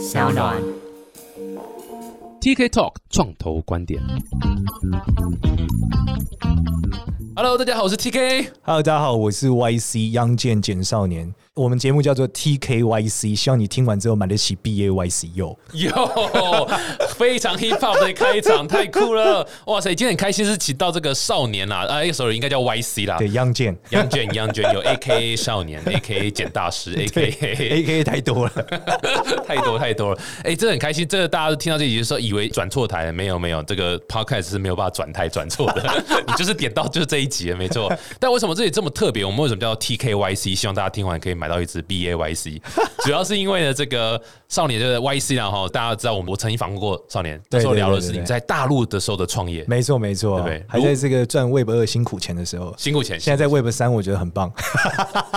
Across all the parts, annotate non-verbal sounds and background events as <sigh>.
小暖。TK Talk 创投观点。Hello，大家好，我是 TK。Hello，大家好，我是 YC 央健简少年。我们节目叫做 TKYC，希望你听完之后买得起 BAYC 哟。哟，非常 hip hop 的开场，太酷了！哇塞，今天很开心是请到这个少年啦，啊，哎，sorry，应该叫 YC 啦。对，央健杨卷杨卷有 AKA 少年，AKA 简大师，<laughs> AKA，AKA 太多了。<laughs> 太多太多了。哎，真的很开心，这个大家都听到这集的时候，以为转错台了，没有没有，这个 podcast 是没有办法转台转错的，<laughs> 你就是点到就是这一集了，没错。但为什么这里这么特别？我们为什么叫 TKYC？希望大家听完可以买到一支 BAYC，<laughs> 主要是因为呢，这个少年的 YC 然后大家知道我们我曾经访问过少年，那对时候聊的是你在大陆的时候的创业，没错，没错。对不对，还在这个赚 Web 二辛苦钱的时候，辛苦钱，现在在 Web 三，我觉得很棒。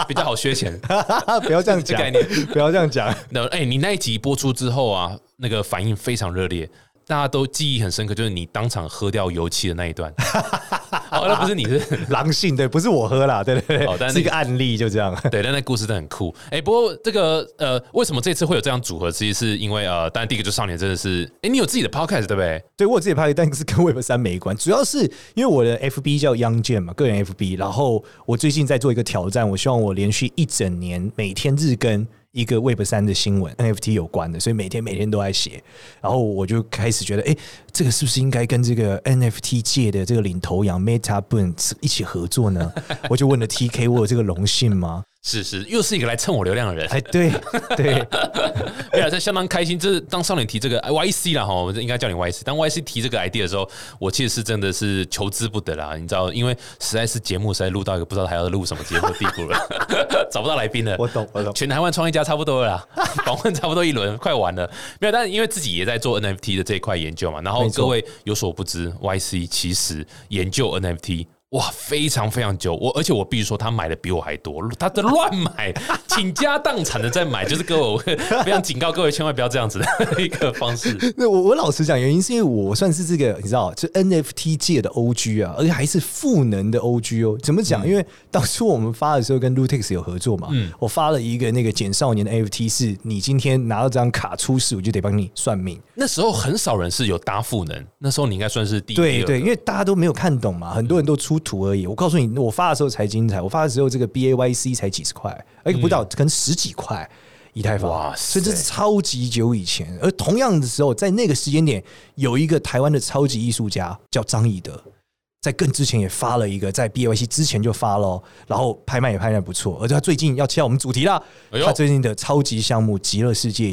比较好削钱。<laughs> 不要这样讲。这概念，<laughs> 不要这样讲。那哎、你那一集播出之后啊，那个反应非常热烈，大家都记忆很深刻，就是你当场喝掉油漆的那一段。<laughs> 哦，那不是你是狼性对，不是我喝啦，对对对，哦但是是一个案例，就这样。对，但那故事真的很酷。哎、不过这个呃，为什么这次会有这样组合？其实是因为呃，当然第一个就少年真的是，哎、你有自己的 podcast 对不对？对我有自己的 podcast，，但是跟 Web 三没关，主要是因为我的 FB 叫央健嘛，个人 FB，然后我最近在做一个挑战，我希望我连续一整年每天日更一个 Web 三的新闻 NFT 有关的，所以每天每天都在写，然后我就开始觉得，哎、这个是不是应该跟这个 NFT 界的这个领头羊 Meta b o n 一起合作呢？<laughs> 我就问了 TK，我有这个荣幸吗？是是，又是一个来蹭我流量的人。哎，对对，<laughs> 没有，这相当开心。就是当少年提这个哎 YC 啦哈，我们应该叫你 YC。当 YC 提这个 idea 的时候，我其实是真的是求之不得啦，你知道，因为实在是节目实在录到一个不知道还要录什么节目的地步了，<laughs> 找不到来宾了。我懂我懂。全台湾创业家差不多了啦，<laughs> 访问差不多一轮，快完了。没有，但是因为自己也在做 NFT 的这一块研究嘛，然后各位有所不知，YC 其实研究 NFT。哇，非常非常久，我而且我必须说，他买的比我还多，他在乱买，<laughs> 倾家荡产的在买，就是各位，我非常警告各位，千万不要这样子的 <laughs> 一个方式。那我我老实讲，原因是因为我算是这个你知道，就 NFT 界的 OG 啊，而且还是赋能的 OG 哦。怎么讲？因为当初我们发的时候跟 Lutix 有合作嘛，嗯我发了一个那个简少年的 NFT，是你今天拿到这张卡出事，我就得帮你算命。那时候很少人是有搭赋能，那时候你应该算是第一对对，因为大家都没有看懂嘛，很多人都出图而已。我告诉你，我发的时候才精彩，我发的时候这个 BAYC 才几十块，而且不到可能十几块。以太坊，所以这是超级久以前。而同样的时候，在那个时间点，有一个台湾的超级艺术家叫张以德，在更之前也发了一个，在 BAYC 之前就发了哦，然后拍卖也拍卖不错，而且他最近要切到我们主题啦，哎他最近的超级项目《极乐世界》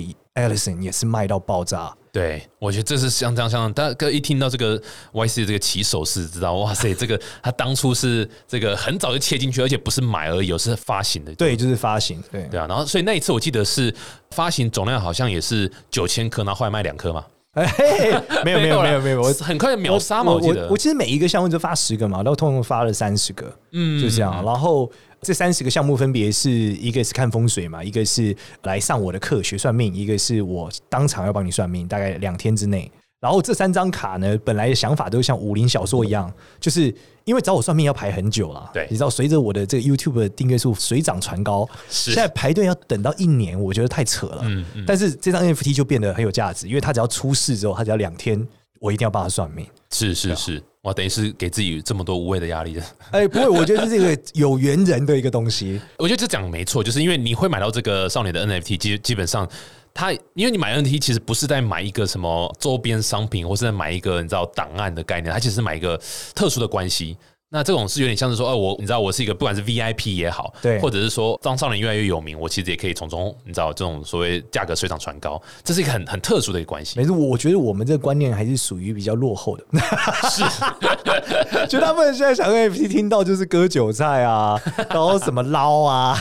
Allison 也是卖到爆炸。对，我觉得这是相当相当，大家一听到这个 YC 的这个起手是，知道哇塞，<laughs> 这个他当初是这个很早就切进去，而且不是买而已，是发行的。对，就是发行，对对啊，然后所以那一次我记得是发行总量好像也是九千颗，然后后来卖两颗嘛，<laughs> 哎，没有没有没有没有，我 <laughs> 很快秒杀嘛，我我记得我。其实每一个项目就发十个嘛，然后通常发了三十个，嗯，就这样。然后这三十个项目分别是一个是看风水嘛，一个是来上我的课学算命，一个是我当场要帮你算命，大概两天之内。然后这三张卡呢，本来的想法都像武林小说一样，就是因为找我算命要排很久了。对你知道，随着我的这个 YouTube 的订阅数水涨船高，是现在排队要等到一年，我觉得太扯了。嗯嗯但是这张 NFT 就变得很有价值，因为它只要出事之后，它只要两天，我一定要帮他算命。是是是，哇，等于是给自己这么多无谓的压力的。<laughs> 哎，不会，我觉得是一个有缘人的一个东西。<laughs> 我觉得这讲没错，就是因为你会买到这个少年的 NFT，基基本上他，因为你买 NFT 其实不是在买一个什么周边商品，或是在买一个你知道档案的概念，他其实是买一个特殊的关系。那这种是有点像是说，哦，我你知道我是一个不管是 VIP 也好，对或者是说当少年越来越有名，我其实也可以从中你知道这种所谓价格水涨船高，这是一个很很特殊的一个关系。没错，我觉得我们这个观念还是属于比较落后的。是，<laughs> 就他们现在想 NFT 听到就是割韭菜啊，然后什么捞啊，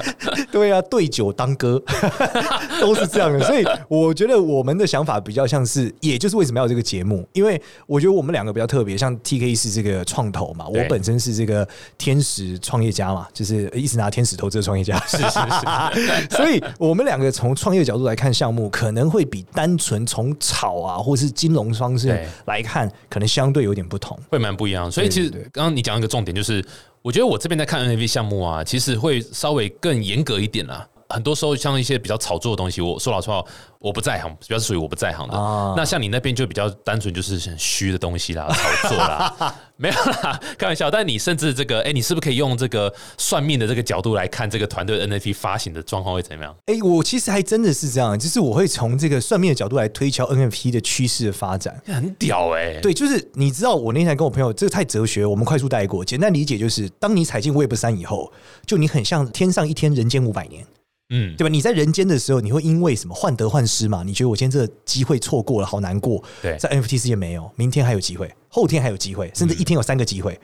<laughs> 对啊，对酒当歌 <laughs> 都是这样的。所以我觉得我们的想法比较像是，也就是为什么要有这个节目，因为我觉得我们两个比较特别，像 TK 是这个创投嘛，我本身是这个天使创业家嘛，就是一直拿天使投资的创业家，是是是。<laughs> 所以我们两个从创业角度来看项目，可能会比单纯从炒啊或是金融方式对来看，可能相对有点不同。会蛮不一样。所以其实刚刚你讲一个重点，就是我觉得我这边在看 NFT 项目啊，其实会稍微更严格一点啦。很多时候像一些比较炒作的东西，我说老实话，我不在行，比较属于我不在行的。啊那像你那边就比较单纯，就是很虚的东西啦，炒作啦，<laughs> 没有啦，开玩笑。但你甚至这个，哎、你是不是可以用这个算命的这个角度来看这个团队 NFT 发行的状况会怎么样？哎、我其实还真的是这样，就是我会从这个算命的角度来推敲 NFT 的趋势的发展。很屌哎、对，就是你知道，我那天跟我朋友，这个太哲学，我们快速带过。简单理解就是，当你踩进 Web 三以后，就你很像天上一天，人间五百年。嗯，对吧？你在人间的时候，你会因为什么患得患失嘛？你觉得我今天这个机会错过了，好难过。对在 NFT 世界没有，明天还有机会，后天还有机会，甚至一天有三个机会。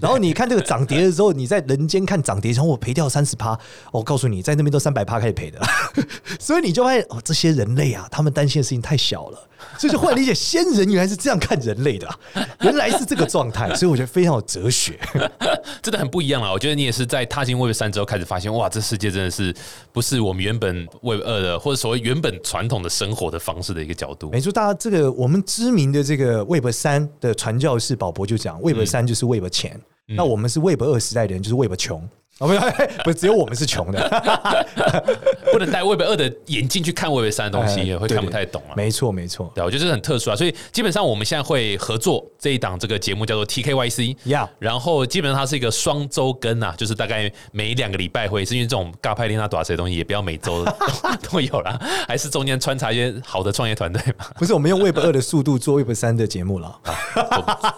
然后你看这个涨跌的时候，你在人间看涨跌，然后我赔掉三十趴，我告诉你，在那边都三百趴开始赔的，<laughs> 所以你就发现哦，这些人类啊，他们担心的事情太小了，所以就忽然理解仙人原来是这样看人类的啊、原来是这个状态，所以我觉得非常有哲学。<laughs> 真的很不一样啊！我觉得你也是在踏进 Web 三之后开始发现，哇，这世界真的是不是我们原本 Web 二的，或者所谓原本传统的生活的方式的一个角度。没错，大家这个我们知名的这个 Web 三的传教士保博就讲，Web 三就是 Web 钱，那我们是 Web 二时代的人，就是 Web 穷。哦，没有，不只有我们是穷的，<laughs> 不能戴 Web 二的眼镜去看 Web 三的东西，哎也会看不太懂啊。没错，没错。对，我觉得这是很特殊啊，所以基本上我们现在会合作这一档这个节目叫做 TKYC，呀然后基本上它是一个双周更啊，就是大概每两个礼拜会，是因为这种尬派练那短谁的东西也不要每周都 <laughs> 都有啦，还是中间穿插一些好的创业团队嘛，不是我们用 Web 二的速度做 Web 三的节目了。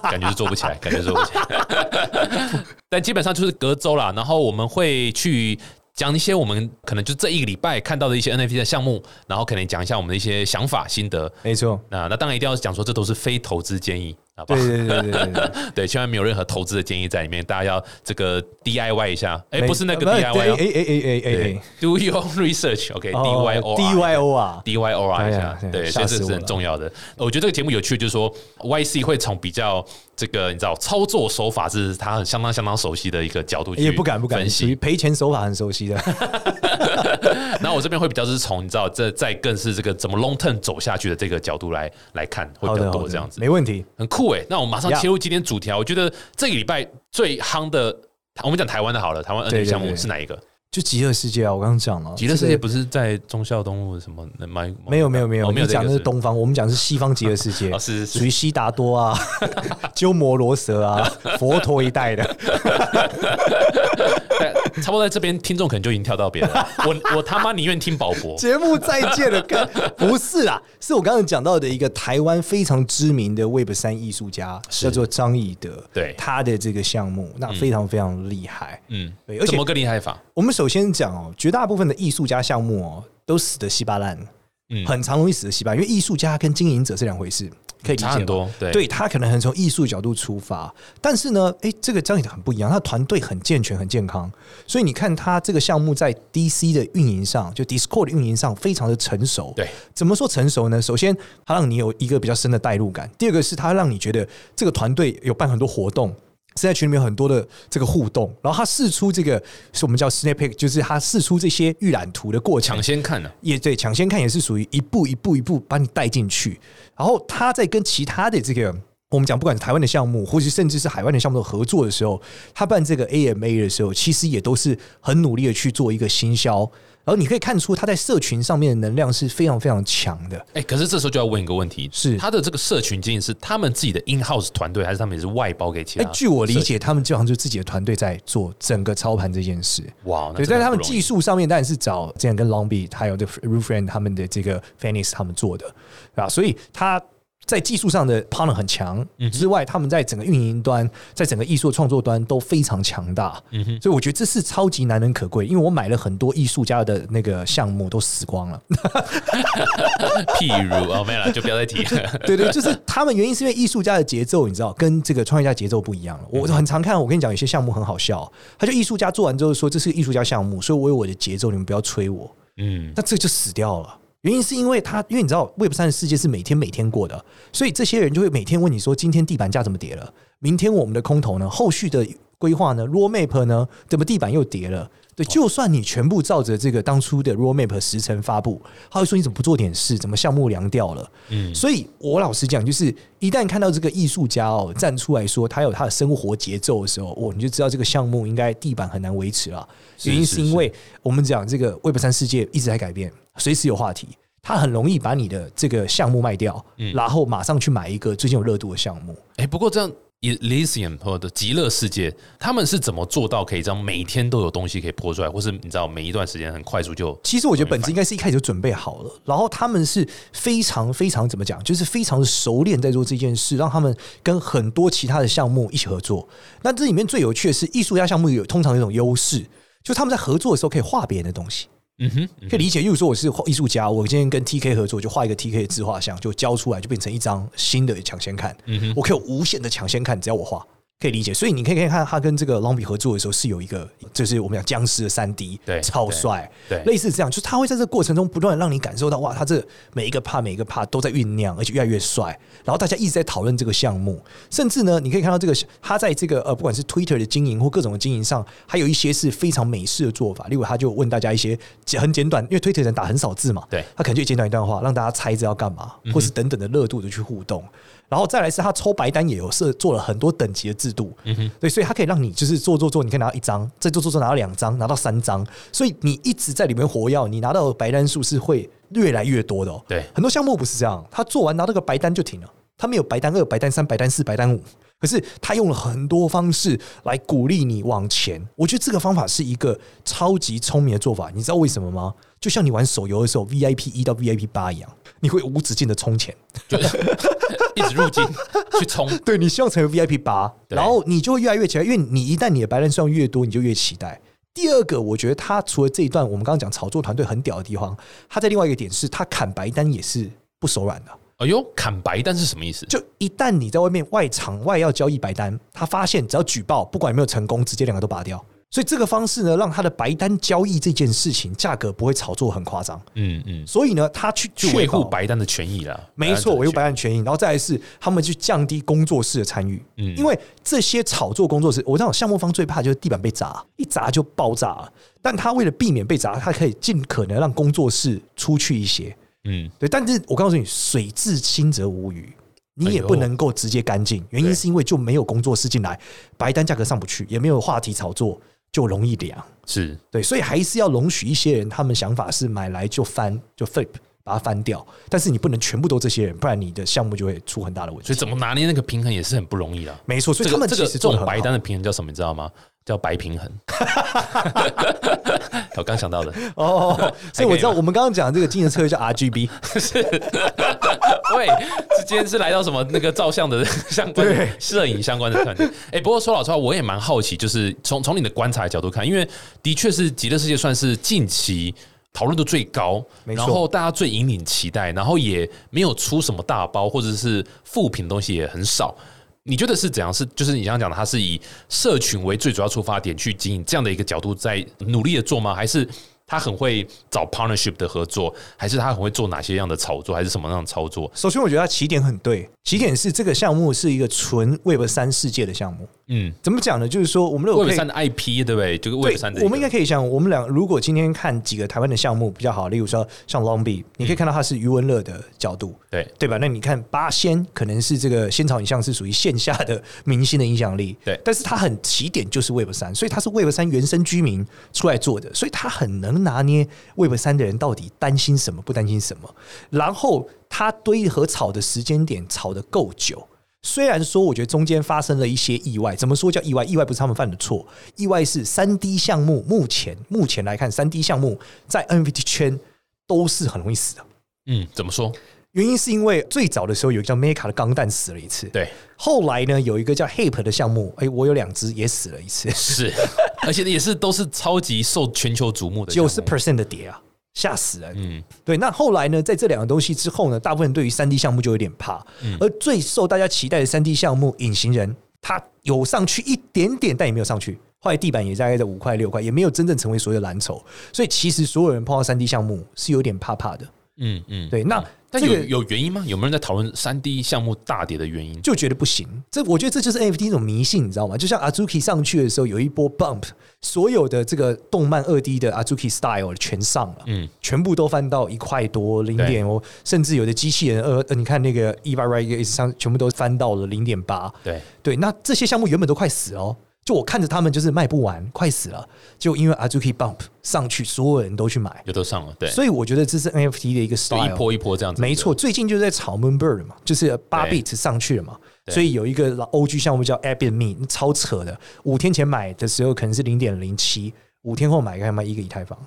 感觉是做不起来，感觉是做不起来。但基本上就是隔周啦，然后我们会去讲一些我们可能就这一个礼拜看到的一些 NFT 的项目，然后可能讲一下我们的一些想法心得。没错，那那当然一定要讲说，这都是非投资建议，好不好？对对对对对对。千万 <laughs> 没有任何投资的建议在里面，大家要这个 DIY <laughs> 一下。哎，没不是那个呃 DIY 哎哎哎哎哎，Do your research，OK，D 哦 Y O D Y O 啊，D Y O 下，对，吓所以这是很重要的。我觉得这个节目有趣，就是说 Y C 会从比较这个你知道操作手法是他很相当相当熟悉的一个角度去也不敢不敢，分属于析。赔钱手法很熟悉的。<laughs> 那我这边会比较是从你知道这再更是这个怎么 long term 走下去的这个角度来来看，会比较多这样子。没问题。很酷哎、那我们马上切入今天主题啊！我觉得这个礼拜最夯的，我们讲台湾的好了，台湾 N 对 F 对项目是哪一个？就极乐世界啊，我刚刚讲了，极乐世界不是在忠孝东路什么买？没有没有没有，我没有你讲的是东方，我们讲的是西方极乐世界 <laughs> 是属于悉达多啊、<laughs> 鸠摩罗什啊、<laughs> 佛陀一代的。对 <laughs> 差不多在这边，听众可能就已经跳到别的了。<laughs> 我我他妈宁愿听宝博。节目再见了，干不是啦，是我刚刚讲到的一个台湾非常知名的 Web 三艺术家，叫做张义德。对他的这个项目，那非常非常厉害。嗯，对而且怎么个厉害法？我们首先讲哦，绝大部分的艺术家项目哦，都死的稀巴烂，嗯很常容易死的稀巴烂，因为艺术家跟经营者是两回事，可以理解。对对他可能很从艺术角度出发，但是呢，诶，这个张宇很不一样，他团队很健全、很健康，所以你看他这个项目在 DC 的运营上，就 Discord 的运营上非常的成熟。对，怎么说成熟呢？首先，他让你有一个比较深的代入感；第二个是他让你觉得这个团队有办很多活动。是在群里面有很多的这个互动，然后他试出这个是我们叫 snap 就是他试出这些预览图的过程。抢，先看呢、也对，抢先看也是属于一步一步一步把你带进去，然后他在跟其他的这个我们讲不管是台湾的项目，或是甚至是海外的项目的合作的时候，他办这个 AMA 的时候，其实也都是很努力的去做一个行销，然后你可以看出他在社群上面的能量是非常非常强的。哎、可是这时候就要问一个问题：是他的这个社群经营是他们自己的 in house 团队，还是他们也是外包给其哎他？，据我理解，他们基本上就是自己的团队在做整个操盘这件事。哇，那对，在他们技术上面当然是找这样跟 Long Beat 还有的 Roofriend 他们的这个 Phoenix 他们做的，啊，所以他在技术上的 partner 很强嗯之外，他们在整个运营端，在整个艺术创作端都非常强大，嗯哼，所以我觉得这是超级难能可贵。因为我买了很多艺术家的那个项目都死光了，<laughs> 譬如哦，没了，就不要再提了。<laughs> 对对，就是他们原因是因为艺术家的节奏，你知道，跟这个创业家节奏不一样了。我很常看，我跟你讲，有些项目很好笑，他就艺术家做完之后说这是个艺术家项目，所以我有我的节奏，你们不要催我。嗯，那这就死掉了。原因是因为他，因为你知道 Web 三的世界是每天每天过的，所以这些人就会每天问你说，今天地板价怎么跌了？明天我们的空头呢？后续的规划呢？Road Map 呢？怎么地板又跌了？对对，就算你全部照着这个当初的 roadmap 时辰发布，他会说你怎么不做点事，怎么项目凉掉了？嗯，所以我老实讲，就是一旦看到这个艺术家哦站出来说他有他的生活节奏的时候，哦，你就知道这个项目应该地板很难维持了。原因是因为我们讲这个 Web 三世界一直在改变，随时有话题，他很容易把你的这个项目卖掉，然后马上去买一个最近有热度的项目。哎，不过这样。Elysium 或者极乐世界，他们是怎么做到可以这样每天都有东西可以播出来，或是你知道每一段时间很快速就？其实我觉得本质应该是一开始就准备好了，然后他们是非常非常怎么讲，就是非常熟练在做这件事，让他们跟很多其他的项目一起合作。那这里面最有趣的是，艺术家项目有通常有一种优势，就他们在合作的时候可以画别人的东西。嗯哼，可以理解。例如说，我是艺术家，我今天跟 TK 合作，就画一个 TK 的自画像，就交出来，就变成一张新的抢先看。嗯哼，我可以有无限的抢先看，只要我画。可以理解，所以你可以可以看他跟这个 Long 比合作的时候是有一个，就是我们讲僵尸的三 D，对，超帅，对，类似这样，就是他会在这个过程中不断的让你感受到，哇，他这每一个帕每一个帕都在酝酿，而且越来越帅。然后大家一直在讨论这个项目，甚至呢，你可以看到这个他在这个呃，不管是 Twitter 的经营或各种的经营上，还有一些是非常美式的做法。例如，他就问大家一些很简短，因为 Twitter 人打很少字嘛，对，他可能就简短一段话，让大家猜着要干嘛，或是等等的热度的去互动。然后再来是他抽白单也有设做了很多等级的制度，对，所以他可以让你就是做做做，你可以拿到一张，再做做做拿到两张，拿到三张，所以你一直在里面活跃，你拿到白单数是会越来越多的。哦。对，很多项目不是这样，他做完拿到个白单就停了，他没有白单二、白单三、白单四、白单五，可是他用了很多方式来鼓励你往前。我觉得这个方法是一个超级聪明的做法，你知道为什么吗？就像你玩手游的时候，VIP 一到 VIP 八一样。你会无止境的充钱，就是 <laughs> 一直入境去充。<laughs> 对你希望成为 VIP 八，然后你就会越来越期待，因为你一旦你的白人数量越多，你就越期待。第二个，我觉得他除了这一段我们刚刚讲炒作团队很屌的地方，他在另外一个点是他砍白单也是不手软的。哎呦，砍白单是什么意思？就一旦你在外面外场外要交易白单，他发现只要举报，不管有没有成功，直接两个都拔掉。所以这个方式呢，让他的白单交易这件事情价格不会炒作很夸张。嗯嗯。所以呢，他去去维护白单的权益了。没错，维护白单权益，然后再来是他们去降低工作室的参与。嗯。因为这些炒作工作室，我知道项目方最怕就是地板被砸，一砸就爆炸了。但他为了避免被砸，他可以尽可能让工作室出去一些。嗯。对，但是我告诉你，水至清则无鱼，你也不能够直接干净。原因是因为就没有工作室进来，白单价格上不去，也没有话题炒作。就容易凉，是对，所以还是要容许一些人，他们想法是买来就翻，就 flip，把它翻掉。但是你不能全部都这些人，不然你的项目就会出很大的问题。所以怎么拿捏那个平衡也是很不容易的。没错，所以他们这个这种白单的平衡叫什么？你知道吗？叫白平衡。<laughs> 我刚想到的哦，所以我知道我们刚刚讲这个经营策略叫 RGB。是。<laughs> 对，今天是来到什么那个照相的相关摄影相关的团队。哎，不过说老实话，我也蛮好奇，就是从从你的观察角度看，因为的确是极乐世界算是近期讨论度最高，然后大家最引领期待，然后也没有出什么大包或者是副品东西也很少。你觉得是怎样？是就是你刚刚讲的，他是以社群为最主要出发点去经营这样的一个角度在努力的做吗？还是？他很会找 partnership 的合作，还是他很会做哪些样的操作，还是什么样的操作？首先，我觉得他起点很对，起点是这个项目是一个纯 Web 三世界的项目。嗯，怎么讲呢？就是说，我们 Web 三的 IP 对不对？就是 Web 三的。我们应该可以想，我们俩如果今天看几个台湾的项目比较好，例如说像 Longbe，你可以看到它是余文乐的角度，对对吧？那你看八仙可能是这个仙草影像是属于线下的明星的影响力，对。但是它很起点就是 Web 三，所以它是 Web 三原生居民出来做的，所以它很能拿捏 Web 三的人到底担心什么，不担心什么。然后它堆和炒的时间点炒的够久。虽然说，我觉得中间发生了一些意外。怎么说叫意外？意外不是他们犯的错，意外是三 D 项目目前目前来看，三 D 项目在 NFT 圈都是很容易死的。嗯，怎么说？原因是因为最早的时候有一个叫 Meka 的钢弹死了一次，对。后来呢，有一个叫 Hip 的项目，哎，我有两只也死了一次，是，而且也是都是超级受全球瞩目的，九十 percent 的跌啊。吓死人！嗯，对。那后来呢？在这两个东西之后呢？大部分对于三 D 项目就有点怕。嗯。而最受大家期待的三 D 项目《隐形人》，它有上去一点点，但也没有上去。后来地板也大概在五块六块，也没有真正成为所谓的蓝筹。所以其实所有人碰到三 D 项目是有点怕怕的。嗯嗯，对，那但有这个有原因吗？有没有人在讨论三 D 项目大跌的原因？就觉得不行。这我觉得这就是 NFT 一种迷信，你知道吗？就像 Azuki 上去的时候有一波 bump，所有的这个动漫二 D 的 Azuki style 全上了，嗯，全部都翻到一块多零点哦，甚至有的机器人呃，呃你看那个 Eva Right 上全部都翻到了零点八，对，对，那这些项目原本都快死哦。就我看着他们就是卖不完，快死了。就因为 Azuki Bump 上去，所有人都去买，有都上了，对，所以我觉得这是 NFT 的一个 style，一波一波这样子，没错，最近就是在炒 Moonbird 嘛，就是八对 bit 上去了嘛，所以有一个老 OG 项目叫 Airbnb，Me，超扯的。五天前买的时候可能是零点零七，五天后买可以买一个以太坊。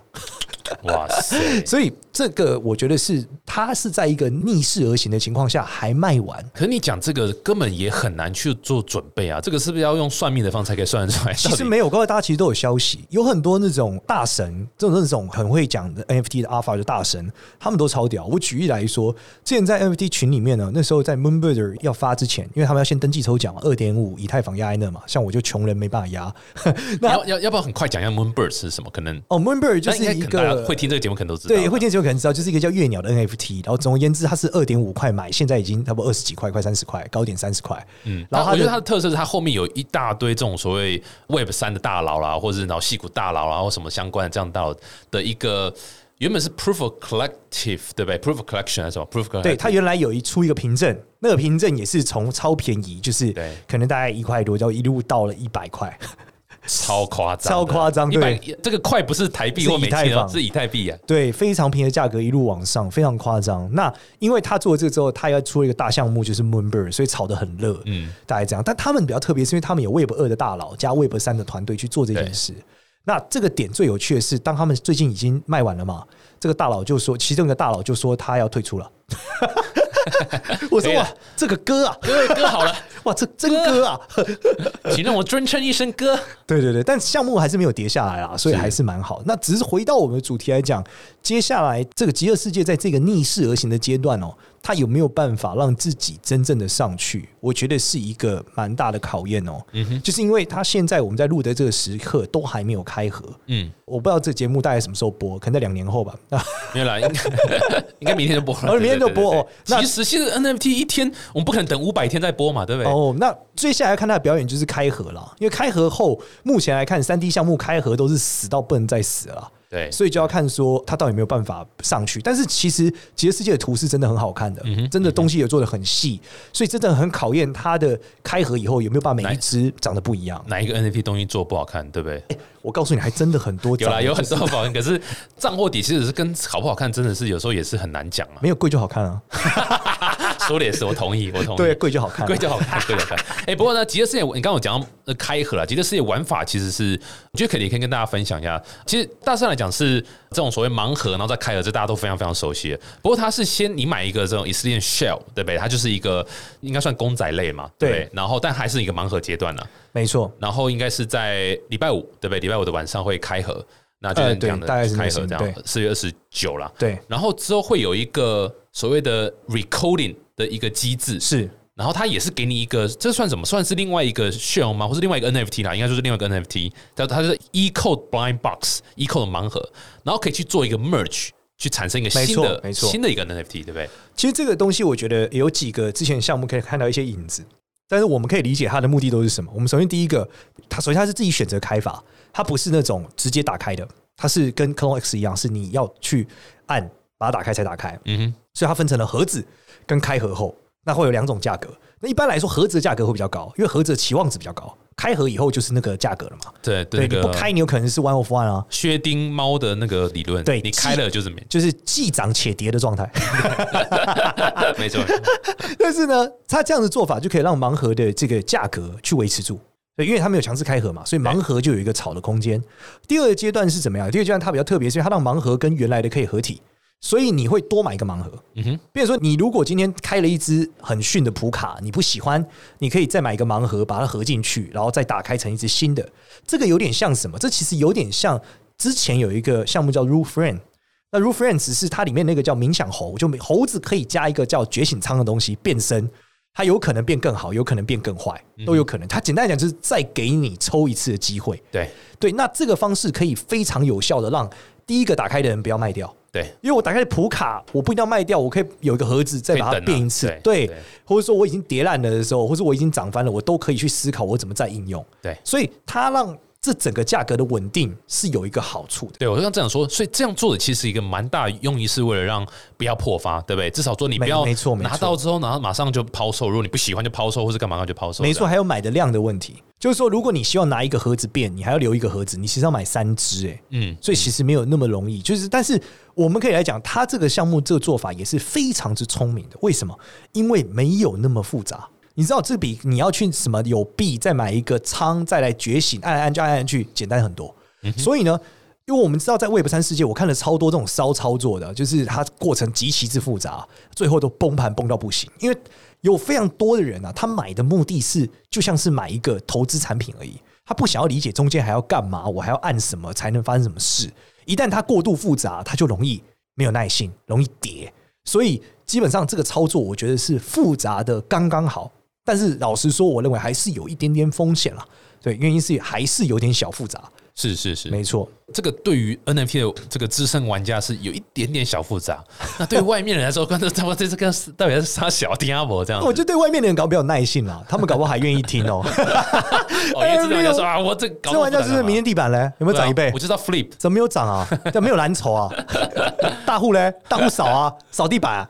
<laughs> 哇塞！所以这个我觉得是它是在一个逆势而行的情况下还卖完。可是你讲这个根本也很难去做准备啊，这个是不是要用算命的方式才可以算得出来？其实没有，各位大家其实都有消息，有很多那种大神，这种那种很会讲的 NFT 的 Alpha 的大神，他们都超屌。我举例来说，之前在 NFT 群里面呢，那时候在 Moonbird 要发之前，因为他们要先登记抽奖嘛，二点五以太坊压在那嘛，像我就穷人没办法压。<laughs> 那要要要不要很快讲一下 Moonbird 是什么？可能哦，Moonbird 就是一可能大会听这个节目，可能都知道。对，会听节目可能知道，就是一个叫月鸟的 NFT。然后总而言之，它是二点五块买，现在已经差不多二十几块，快三十块，高点三十块。嗯，然后我觉得它的特色是它后面有一大堆这种所谓 Web 三的大佬啦，或者是然后戏骨大佬啦，或什么相关的这样大佬的一个原本是 Proof of Collective 对不对？Proof of Collection 还是什么 Proof of？对，它原来有一出一个凭证，那个凭证也是从超便宜，就是对可能大概一块多，就一路到了一百块。超夸张，超夸张一百对这个块不是台币是或美太坊是以太币啊。对，非常便宜的价格一路往上，非常夸张。那因为他做了这个之后，他要出了一个大项目，就是 Moonbird，所以炒得很热，嗯嗯，大概这样。但他们比较特别，是因为他们有 Web 二的大佬加 Web 三的团队去做这件事。那这个点最有趣的是，当他们最近已经卖完了嘛，这个大佬就说，其中一个大佬就说他要退出了。<laughs> 我说哇，这个歌啊，各位哥好了，<laughs> 哇，这真歌啊！请让我尊称一声哥。对对对，但项目还是没有跌下来啊，所以是还是蛮好。那只是回到我们的主题来讲，接下来这个极乐世界在这个逆势而行的阶段哦，它有没有办法让自己真正的上去？我觉得是一个蛮大的考验哦。嗯哼，就是因为他现在我们在录的这个时刻都还没有开盒，嗯，我不知道这个节目大概什么时候播，可能在两年后吧。啊没有啦，应该 <laughs> 应该明天就播了。哦明天就播哦那其实其实 NFT 一天我们不可能等五百天再播嘛，对不对？哦，那接下来看他的表演就是开盒了，因为开盒后，目前来看，三 D 项目开盒都是死到不能再死了啦。对，所以就要看说他到底有没有办法上去。但是其实极乐世界的图是真的很好看的，嗯真的东西也做的很细，所以真的很考验它的开盒以后有没有把每一只长得不一样。哪一个 NFT 东西做不好看，对不对？我告诉你，还真的很多有啦，有很就是多好看，可是账货底其实是跟好不好看，真的是有时候也是很难讲啊。没有贵就好看啊，<laughs> 说的也是，我同意，我同意。对，贵就好看啊、贵就好看，<laughs> 贵就好看。哎、不过呢，极乐世界，你刚刚有讲到呃开盒了，极乐世界玩法其实是，我觉得可以可以跟大家分享一下。其实大致上来讲是这种所谓盲盒，然后再开盒，这大家都非常非常熟悉的。不过它是先你买一个这种以色列 shell，对不对？它就是一个应该算公仔类嘛，对？然后但还是一个盲盒阶段呢。没错，然后应该是在礼拜五，对不对？礼拜五的晚上会开盒，那就是这样的大概是开盒这样四月二十九啦。对，然后之后会有一个所谓的 recoding 的一个机制，是然后它也是给你一个，这算什么？算是另外一个 shell 吗？或是另外一个 NFT 啦？应该就是另外一个 NFT，它它是 e code blind box，e code 的盲盒，然后可以去做一个 merge，去产生一个新的没错新的一个 NFT，对不对？其实这个东西，我觉得有几个之前项目可以看到一些影子，但是我们可以理解它的目的都是什么。我们首先第一个，它首先它是自己选择开发，它不是那种直接打开的，它是跟 Clone X 一样，是你要去按把它打开才打开，嗯哼，所以它分成了盒子跟开盒后，那会有两种价格。那一般来说，盒子的价格会比较高，因为盒子的期望值比较高。开盒以后就是那个价格了嘛。对对，对，你不开，你有可能是 one of one 啊，薛丁猫的那个理论，对你开了就是没，就是既涨且跌的状态。<laughs> <laughs> 没错，但是呢，他这样的做法就可以让盲盒的这个价格去维持住。对，因为它没有强制开盒嘛，所以盲盒就有一个炒的空间。第二个阶段是怎么样？第二个阶段它比较特别，是因为它让盲盒跟原来的可以合体，所以你会多买一个盲盒。嗯哼，比如说，你如果今天开了一只很逊的普卡，你不喜欢，你可以再买一个盲盒，把它合进去，然后再打开成一只新的。这个有点像什么？这其实有点像之前有一个项目叫 Rule Friend。那 Rule Friend 只是它里面那个叫冥想猴，就猴子可以加一个叫觉醒仓的东西变身，它有可能变更好，有可能变更坏，都有可能。它简单来讲就是再给你抽一次的机会。对，对，那这个方式可以非常有效的让第一个打开的人不要卖掉，对，因为我打开普卡，我不一定要卖掉，我可以有一个盒子再把它变一次，对，或者说我已经叠烂了的时候，或者我已经涨翻了，我都可以去思考我怎么再应用。对。所以它让这整个价格的稳定是有一个好处的。对，我刚刚这样说，所以这样做的其实一个蛮大用意是为了让不要破发，对不对？至少说你不没要没错没错拿到之后，然后马上就抛售，如果你不喜欢就抛售，或是干嘛就抛售。没错，，还有买的量的问题，就是说，如果你希望拿一个盒子变，你还要留一个盒子，你其实要买三只，哎，嗯，所以其实没有那么容易。就是，但是我们可以来讲，它这个项目这个做法也是非常之聪明的。为什么？因为没有那么复杂。你知道，这比你要去什么有币再买一个仓再来觉醒，按来按去按来按去简单很多。所以呢，因为我们知道在 Web 三世界，我看了超多这种骚操作的，就是它过程极其之复杂，最后都崩盘崩到不行。因为有非常多的人啊，他买的目的是就像是买一个投资产品而已，他不想要理解中间还要干嘛，我还要按什么才能发生什么事。一旦它过度复杂，它就容易没有耐性，容易跌。所以基本上这个操作，我觉得是复杂的刚刚好。但是老实说，我认为还是有一点点风险啦。对，原因是还是有点小复杂。是是是，没错，这个对于 NFT 的这个资深玩家是有一点点小复杂。<laughs> 那对于外面人来说，看这他妈这是跟到底是杀小 Diablo 这样？我觉得对外面的人搞比较有耐性啦，他们搞不好还愿意听哦。<laughs> 哦，因为说啊，我这搞这玩家就是明天地板嘞，有没有涨一倍我？就知道 Flip 怎么没有涨啊？怎么没有蓝筹啊？<laughs> 大户嘞？大户扫啊，扫地板啊。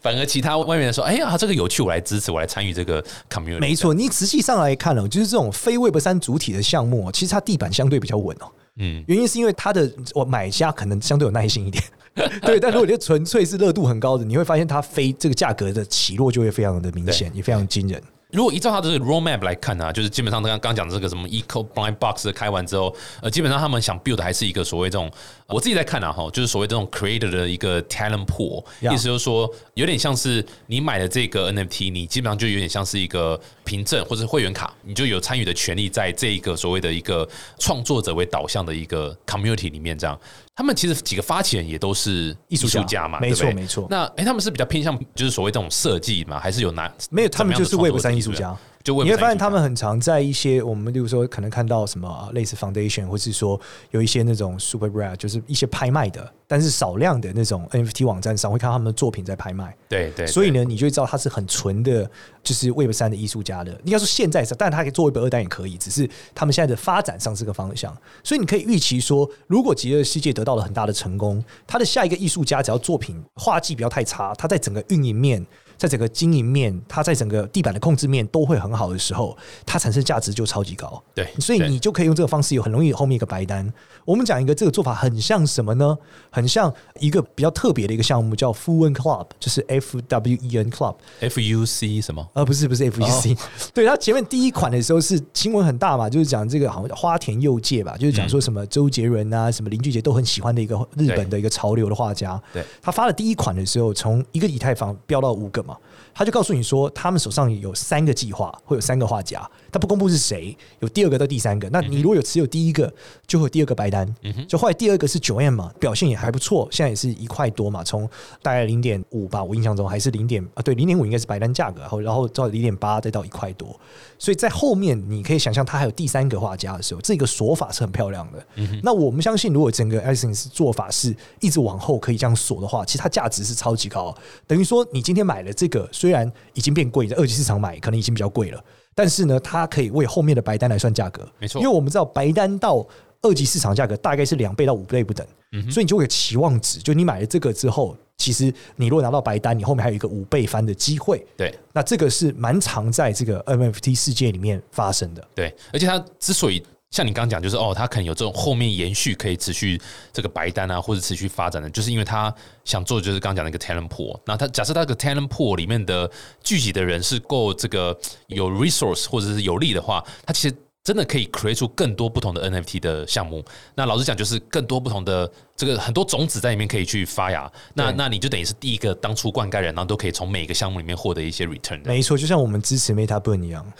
反而其他外面人说，哎呀，这个有趣，我来支持，我来参与这个 community。没错，你实际上来看哦，就是这种非 Web 三主体的项目哦，其实它地板相对比较稳哦。嗯，原因是因为它的我买家可能相对有耐心一点，<laughs> 对。但如果你纯粹是热度很高的，你会发现它飞这个价格的起落就会非常的明显，也非常惊人。如果依照它的这个 roadmap 来看呢、啊，就是基本上刚刚刚讲的这个什么 eco blind box 开完之后，呃，基本上他们想 build 的还是一个所谓这种，我自己在看啊哈，就是所谓这种 creator 的一个 talent pool，Yeah 意思就是说，有点像是你买的这个 NFT，你基本上就有点像是一个凭证或者会员卡，你就有参与的权利在这一个所谓的一个创作者为导向的一个 community 里面，这样。他们其实几个发起人也都是艺术家家嘛，没错对没错那哎、他们是比较偏向就是所谓这种设计嘛，还是有哪没有，他们就是 Web 三艺术家。就你会发现他们很常在一些我们，例如说可能看到什么啊类似 Foundation，或是说有一些那种 Super Rare，就是一些拍卖的，但是少量的那种 NFT 网站上会看到他们的作品在拍卖。对对，所以呢，你就会知道他是很纯的，就是 Web 三的艺术家的。应该说现在是，但他可以做 Web 二代也可以，只是他们现在的发展上是个方向。所以你可以预期说，如果极乐世界得到了很大的成功，他的下一个艺术家只要作品画技不要太差，他在整个运营面。在整个经营面，它在整个地板的控制面都会很好的时候，它产生价值就超级高。对所以你就可以用这个方式，有很容易有后面一个白单。我们讲一个这个做法很像什么呢？很像一个比较特别的一个项目，叫 Fuwen Club，就是 F W E N Club。FUC 什么？呃，不是不是 F U C，、<laughs> 对它前面第一款的时候是新闻很大嘛，就是讲这个好像花田佑介吧，就是讲说什么周杰伦啊、什么林俊杰都很喜欢的一个日本的一个潮流的画家。对他发了第一款的时候，从一个以太坊飙到五个嘛，他就告诉你说，他们手上有三个计划，会有三个画家，他不公布是谁，有第二个到第三个。那你如果有持有第一个，就会有第二个白单。就后来第二个是九 M 嘛，表现也还不错，现在也是一块多嘛，从大概零点五吧，我印象中还是零点啊，对，零点五应该是白单价格，然后然后到零点八再到一块多，所以在后面你可以想象，它还有第三个画家的时候，这个锁法是很漂亮的。那我们相信，如果整个 Essence 做法是一直往后可以这样锁的话，其实它价值是超级高。等于说，你今天买了这个，虽然已经变贵，在二级市场买可能已经比较贵了，但是呢，它可以为后面的白单来算价格。没错因为我们知道白单到二级市场价格大概是两倍到五倍不等，嗯所以你就会有期望值。就你买了这个之后，其实你如果拿到白单，你后面还有一个五倍翻的机会。对那这个是蛮常在这个 NFT 世界里面发生的。对，而且它之所以像你刚讲，就是哦，他可能有这种后面延续可以持续这个白单啊，或者持续发展的，就是因为他想做的就是刚讲的一个 talent pool。那他假设他个 talent pool 里面的聚集的人是够这个有 resource 或者是有利的话，他其实。真的可以 create 出更多不同的 NFT 的项目。那老实讲，就是更多不同的这个很多种子在里面可以去发芽。那那你就等于是第一个当初灌溉人，然后都可以从每个项目里面获得一些 return 的。没错，就像我们支持 Meta Burn 一样。<laughs>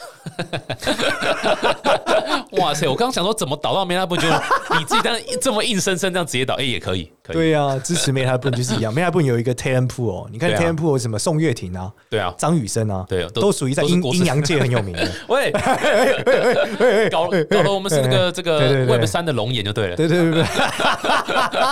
哇塞！我刚刚想说怎么倒到 Meta Burn，就你自己当然这么硬生生这样直接倒，哎、也可以，可以，对呀、支持 Meta Burn 就是一样。<laughs> Meta Burn 有一个 Talent Pool 哦，你看对啊 Talent Pool 有什么宋岳庭啊、对啊，张雨生啊，对都都属于在阴阴阳界很有名的。<laughs> 喂，搞搞得我们是那个这个 Web 三的龙眼就对了。对对对对，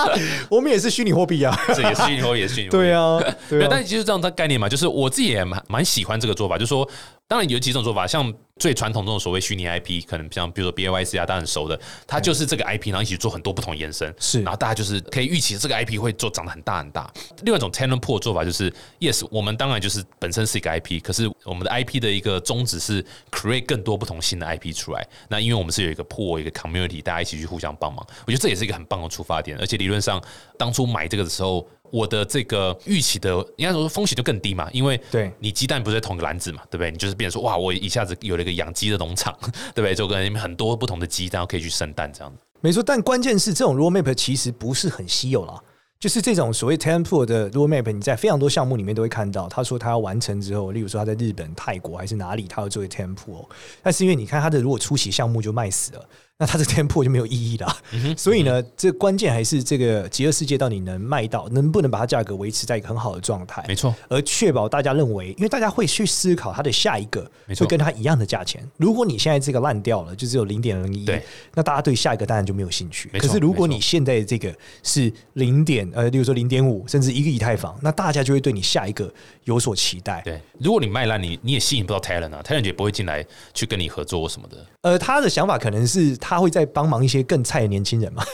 <laughs> 我们也是虚拟货币啊。这也是虚拟货币，也是虚拟货币。对啊，对啊。但其实这样的概念嘛，就是我自己也蛮蛮喜欢这个做法，就是说，当然有几种做法，像最传统这种所谓虚拟 IP，可能像比如说 B A Y C 啊，大家很熟的，它就是这个 IP，然后一起做很多不同延伸，是然后大家就是可以预期这个 IP 会做长得很大很大。另外一种 talent pool 做法就是，yes，我们当然就是本身是一个 IP，可是我们的 IP 的一个宗旨是 create 更多不同新的 IP 出来。那因为我们是有一个 pool 一个 community，大家一起去互相帮忙，我觉得这也是一个很棒的出发点。而且理论上，当初买这个的时候。我的这个预期的，应该说风险就更低嘛，因为对你鸡蛋不是在同一个篮子嘛，对不对？你就是变成说，哇，我一下子有了一个养鸡的农场，<laughs> 对不对？就跟很多不同的鸡，然后可以去生蛋这样。没错，但关键是这种 roadmap 其实不是很稀有啦。就是这种所谓 temple 的 roadmap，你在非常多项目里面都会看到。他说他要完成之后，例如说他在日本、泰国还是哪里，他要做 temple，但是因为你看他的如果出席项目就卖死了。那它这 tempo 就没有意义了，所以呢，这关键还是这个极乐世界到底能卖到，能不能把它价格维持在一个很好的状态？没错，而确保大家认为，因为大家会去思考它的下一个会跟它一样的价钱。如果你现在这个烂掉了，就只有零点零一，那大家对下一个当然就没有兴趣。可是如果你现在这个是零点呃，例如说零点五，甚至一个以太坊，那大家就会对你下一个有所期待。对，如果你卖烂，你你也吸引不到 talent 啊，talent 也不会进来去跟你合作什么的。呃，他的想法可能是他会在帮忙一些更菜的年轻人嘛？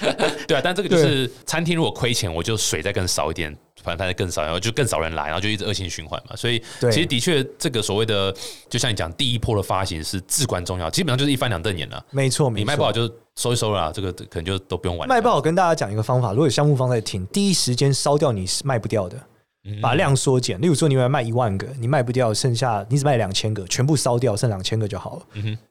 <laughs> 对啊，但这个就是餐厅如果亏钱，我就水再更少一点，反正它更少，然后就更少人来，然后就一直恶性循环嘛。所以其实的确，这个所谓的，就像你讲，第一波的发行是至关重要，基本上就是一翻两瞪眼了。没错，你卖不好就收一收了，这个可能就都不用玩。卖不好，跟大家讲一个方法，如果有项目方在听，第一时间烧掉你是卖不掉的。把量缩减，例如说你要卖一万个，你卖不掉，剩下你只卖两千个，全部烧掉，剩两千个就好了。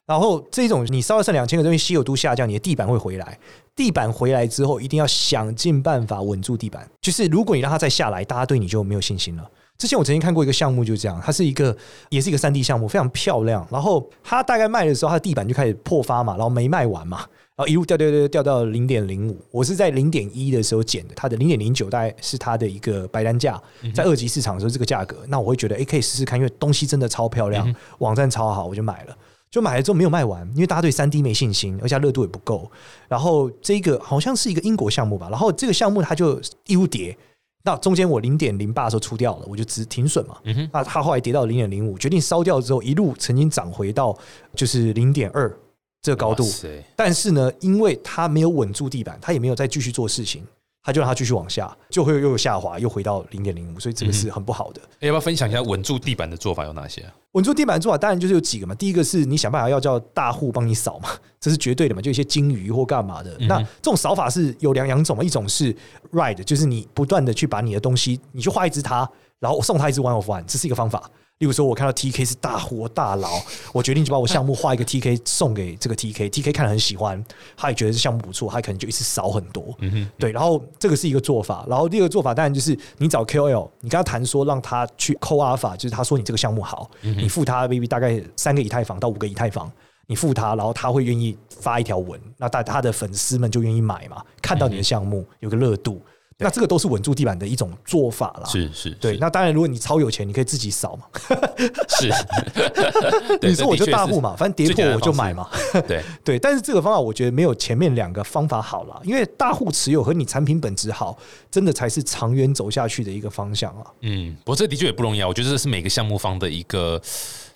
然后这种你烧了剩两千个，因为稀有度下降，你的地板会回来。地板回来之后，一定要想尽办法稳住地板。就是如果你让它再下来，大家对你就没有信心了。之前我曾经看过一个项目，就这样，它是一个也是一个三 D 项目，非常漂亮。然后它大概卖的时候，它的地板就开始破发嘛，然后没卖完嘛。然后一路掉掉掉掉到零点零五，我是在零点一的时候减的，它的零点零九大概是它的一个白单价，在二级市场的时候这个价格，那我会觉得哎可以试试看，因为东西真的超漂亮，网站超好，我就买了。就买了之后没有卖完，因为大家对三 D 没信心，而且热度也不够。然后这个好像是一个英国项目吧，然后这个项目它就一路跌，那中间我零点零八的时候出掉了，我就只停损嘛。那它后来跌到零点零五，决定烧掉之后，一路曾经涨回到就是零点二。这个高度，但是呢，因为它没有稳住地板，它也没有再继续做事情，它就让它继续往下，就会又有下滑，又回到零点零五，所以这个是很不好的。要不要分享一下稳住地板的做法有哪些？稳住地板的做法当然就是有几个嘛，第一个是你想办法要叫大户帮你扫嘛，<laughs> 这是绝对的嘛，就一些金鱼或干嘛的。那这种扫法是有两两种嘛，一种是 ride，就是你不断的去把你的东西，你去画一只它，然后送它一只 one of one，这是一个方法。例如说，我看到 TK 是大火大佬，我决定就把我项目画一个 TK 送给这个 TK，TK 看了很喜欢，他也觉得这项目不错，他可能就一次少很多。嗯哼，对，然后这个是一个做法，然后第二个做法当然就是你找 KOL，你跟他谈说让他去扣阿尔法，就是他说你这个项目好，你付他 maybe 大概三个以太坊到五个以太坊，你付他，然后他会愿意发一条文，那大他的粉丝们就愿意买嘛，看到你的项目有个热度。那这个都是稳住地板的一种做法啦。是是，对。那当然，如果你超有钱，你可以自己扫嘛。是，<laughs> 你说我就大户嘛，反正跌破我就买嘛。<laughs> 对 <laughs> 对，但是这个方法我觉得没有前面两个方法好了，因为大户持有和你产品本质好，真的才是长远走下去的一个方向啊。嗯，不过这的确也不容易啊。我觉得这是每个项目方的一个。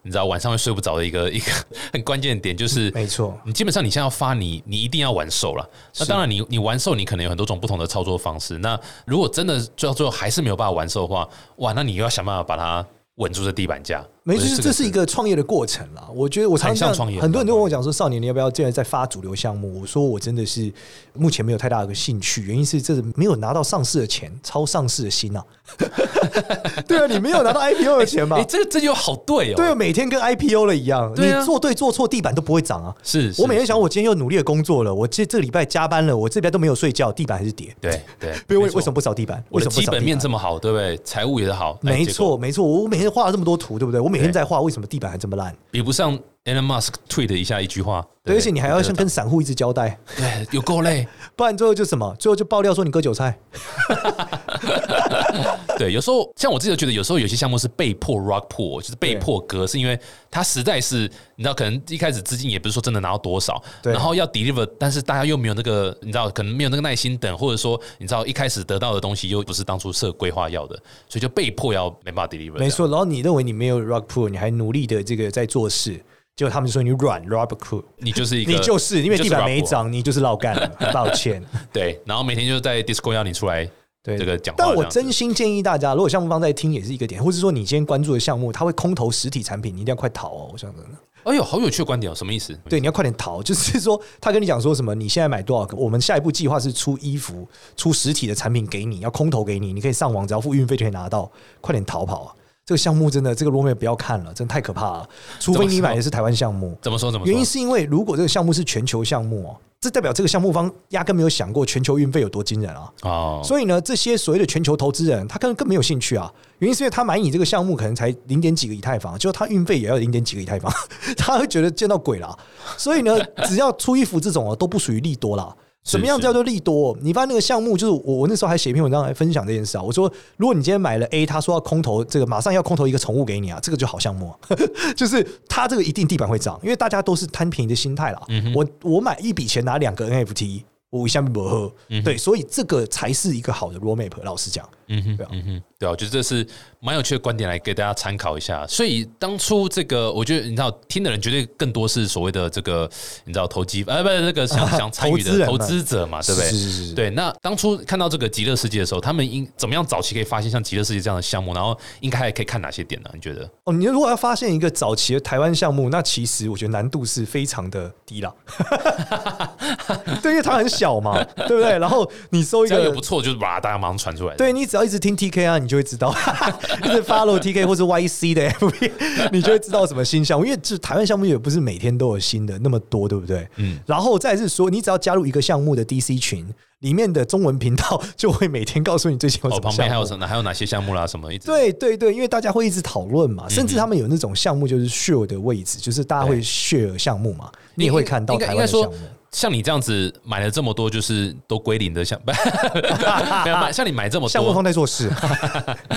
你知道晚上会睡不着的一个 <laughs> 一个很关键的点就是，没错，你基本上你现在要发你你一定要玩瘦了。那当然，你你玩瘦你可能有很多种不同的操作方式。那如果真的最后最后还是没有办法玩瘦的话，哇，那你又要想办法把它。稳住这地板价，没错，这是一个创业的过程啦。我觉得我常常创业，很多人都跟我讲说：“少年，你要不要现在再发主流项目？”我说：“我真的是目前没有太大的兴趣，原因是这没有拿到上市的钱，超上市的心呐。<laughs> ”对啊，你没有拿到 <laughs> IPO 的钱吗？这这就好对哦。对，每天跟 IPO 了一样，你做对做错，地板都不会涨啊。是我每天想，我今天又努力的工作了，我这这个礼拜加班了，我这边都没有睡觉，地板还是跌。对对，<laughs> 为为什么不扫地板？为什么基本面这么好？对不对？财务也好，没错没错。我每天画了这么多图，对不对？我每天在画，为什么地板还这么烂？比不上 Elon Musk tweet 一下一句话，对，而且你还要先跟跟散户一直交代，对有够累。<laughs> 不然最后就什么，最后就爆料说你割韭菜。<laughs> 对，有时候像我自己都觉得，有时候有些项目是被迫 rock pool，就是被迫割，是因为它实在是你知道，可能一开始资金也不是说真的拿到多少，然后要 deliver，但是大家又没有那个你知道，可能没有那个耐心等，或者说你知道一开始得到的东西又不是当初设规划要的，所以就被迫要没办法 deliver。没，错，然后你认为你没有 rock pool，你还努力的这个在做事，结果他们说你软 rock pool，你就是一个，你就是因为地板没涨，你就是老干，<laughs> 很抱歉。对，然后每天就在 Discord 要你出来对这个讲话但我真心建议大家，如果项目方在听，也是一个点，或者说你今天关注的项目，它会空投实体产品，你一定要快逃哦！我想真的，哎呦，好有趣的观点哦，什么意思？对，你要快点逃。就是说，他跟你讲说什么，你现在买多少个？我们下一步计划是出衣服，出实体的产品给你，要空投给你，你可以上网，只要付运费就可以拿到，快点逃跑啊！这个项目真的，这个 roadmap 不要看了，真的太可怕了。除非你买的是台湾项目，怎么说？怎么说？原因是因为如果这个项目是全球项目哦，这代表这个项目方压根没有想过全球运费有多惊人啊。哦，所以呢，这些所谓的全球投资人，他可能更没有兴趣啊。原因是因为他买你这个项目可能才零点几个以太坊，结果他运费也要零点几个以太坊，<laughs> 他会觉得见到鬼啦。所以呢，只要出衣服这种啊，都不属于利多啦。是怎么样叫做利多？你发现那个项目，就是我我那时候还写一篇文章来分享这件事啊。我说，如果你今天买了 A，他说要空投这个，马上要空投一个宠物给你啊，这个就好项目、啊，<laughs> 就是他这个一定地板会涨，因为大家都是贪便宜的心态啦。我我买一笔钱拿两个 NFT。我下面不喝，对，所以这个才是一个好的 roadmap。老实讲，嗯哼，对啊嗯哼，对啊，我觉得这是蛮有趣的观点，来给大家参考一下。所以当初这个，我觉得你知道，听的人绝对更多是所谓的这个，你知道投机，呃，不是那个想 <laughs> 想参与的投资者嘛，对不对？是是是是对。那当初看到这个极乐世界的时候，他们应怎么样早期可以发现像极乐世界这样的项目？然后应该还可以看哪些点呢？你觉得？哦，你如果要发现一个早期的台湾项目，那其实我觉得难度是非常的低啦。<laughs> 对，因为它很小嘛，<laughs> 对不对？然后你搜一个不，错，就是把大家马上传出来。对你只要一直听 TK 啊，你就会知道，<laughs> 一直 follow TK 或是 YC 的 FB，<laughs> 你就会知道什么新项目。因为这台湾项目也不是每天都有新的那么多，对不对？嗯。然后再是说，你只要加入一个项目的 DC 群。里面的中文频道就会每天告诉你最近有哦，旁边还有什么？还有哪些项目啦？什么一直对对对，因为大家会一直讨论嗯嘛，甚至他们有那种项目就是 share 的位置，就是大家会 share 项目嘛，你也会看到台湾的项目。，像你这样子买了这么多，就是都归零的像，不，<laughs> 没有买，像你买这么项目方多。<laughs> 在做事，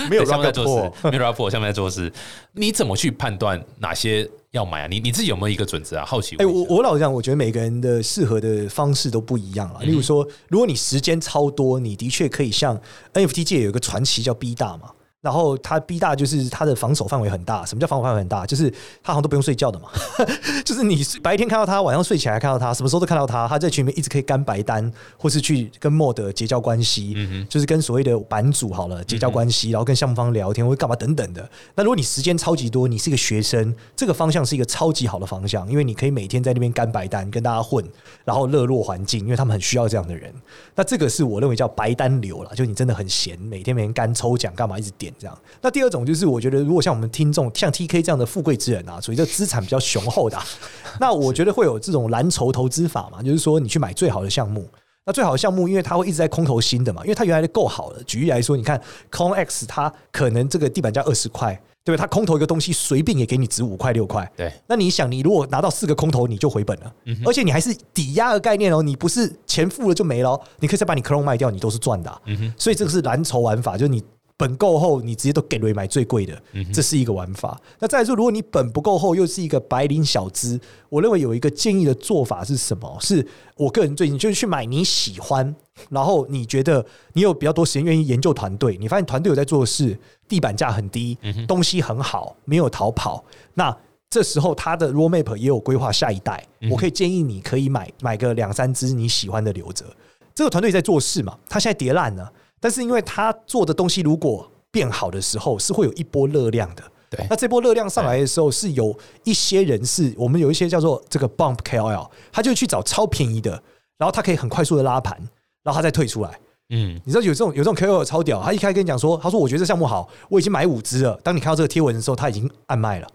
没有对项目在做事，没有目在做事，你怎么去判断哪些要买啊？你你自己有没有一个准则啊？好奇哎。我我老实讲，我觉得每个人的适合的方式都不一样嗯了。例如说，如果你时间超多，你的确可以像 NFT 界有一个传奇叫 B 大嘛。然后他 B 大就是他的防守范围很大。什么叫防守范围很大？就是他好像都不用睡觉的嘛，<laughs> 就是你白天看到他，晚上睡起来看到他，什么时候都看到他。他在群里面一直可以干白单，或是去跟莫德结交关系，就是跟所谓的版主好了结交关系，然后跟项目方聊天或者干嘛等等的。那如果你时间超级多，你是一个学生，这个方向是一个超级好的方向，因为你可以每天在那边干白单，跟大家混，然后热络环境，因为他们很需要这样的人。那这个是我认为叫白单流了，就你真的很闲，每天每天干抽奖干嘛，一直点这样。那第二种就是，我觉得如果像我们听众像 TK 这样的富贵之人啊，属于这个资产比较雄厚的啊、<laughs> 那我觉得会有这种蓝筹投资法嘛，就是说你去买最好的项目。那最好的项目，因为它会一直在空投新的嘛，因为它原来的够好了。举例来说，你看 Con X，它可能这个地板价二十块，对吧？它空投一个东西，随便也给你值五块六块。对，那你想，你如果拿到四个空投，你就回本了，而且你还是抵押的概念哦，你不是钱付了就没了哦，你可以再把你 clone 卖掉，你都是赚的啊、所以这个是蓝筹玩法，就是你。本够厚，你直接都给瑞买最贵的，这是一个玩法。那再来说，如果你本不够厚，又是一个白领小资，我认为有一个建议的做法是什么？是我个人最近就是去买你喜欢，然后你觉得你有比较多时间愿意研究团队，你发现团队有在做事，地板价很低，东西很好，没有逃跑，那。这时候他的 roadmap 也有规划下一代，我可以建议你可以买买个两三只你喜欢的留着。这个团队在做事嘛，他现在跌烂了，但是因为他做的东西如果变好的时候，是会有一波热量的。对那这波热量上来的时候，是有一些人是我们有一些叫做这个 bump KOL，他就去找超便宜的，然后他可以很快速的拉盘，然后他再退出来。嗯，你知道有这种有这种 KOL 超屌，他一开始跟你讲说，他说我觉得这项目好，我已经买五只了。当你看到这个贴文的时候，他已经按卖了，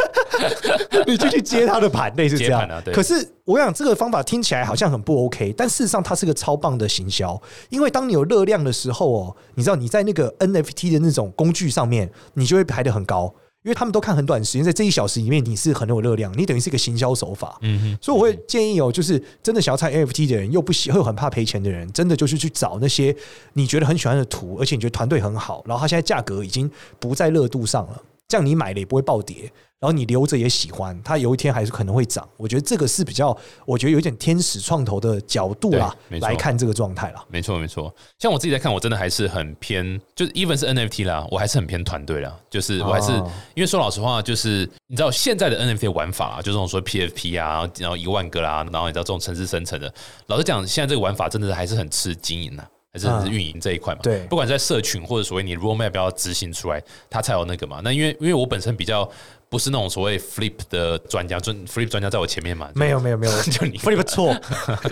<laughs> 你就去接他的盘，类似这样啊。可是我想这个方法听起来好像很不 OK，但事实上它是个超棒的行销，因为当你有热量的时候哦，你知道你在那个 NFT 的那种工具上面，你就会排得很高。因为他们都看很短时间，在这一小时里面你是很有热量，你等于是一个行销手法。嗯哼，所以我会建议哦，就是真的想要参与 NFT 的人，又不喜又很怕赔钱的人，真的就是去找那些你觉得很喜欢的图，而且你觉得团队很好，然后它现在价格已经不在热度上了，这样你买了也不会暴跌。然后你留着也喜欢，它有一天还是可能会涨。我觉得这个是比较，我觉得有点天使创投的角度啦来看这个状态啦。没错没错。像我自己在看，我真的还是很偏，就是 even 是 NFT 啦，我还是很偏团队啦。就是我还是、哦因为说老实话，就是你知道现在的 NFT 玩法啊，就这种说 PFP 啊，然后一万个啦，然后你知道这种城市生成的，老实讲，现在这个玩法真的还是很吃经营啊。还是运营这一块嘛，对。不管在社群或者所谓你 roadmap 要执行出来，它才有那个嘛。那因为因为我本身比较不是那种所谓 flip 的专家，就 flip 专家在我前面嘛，就没有没有没有，<laughs> 就你。flip 错，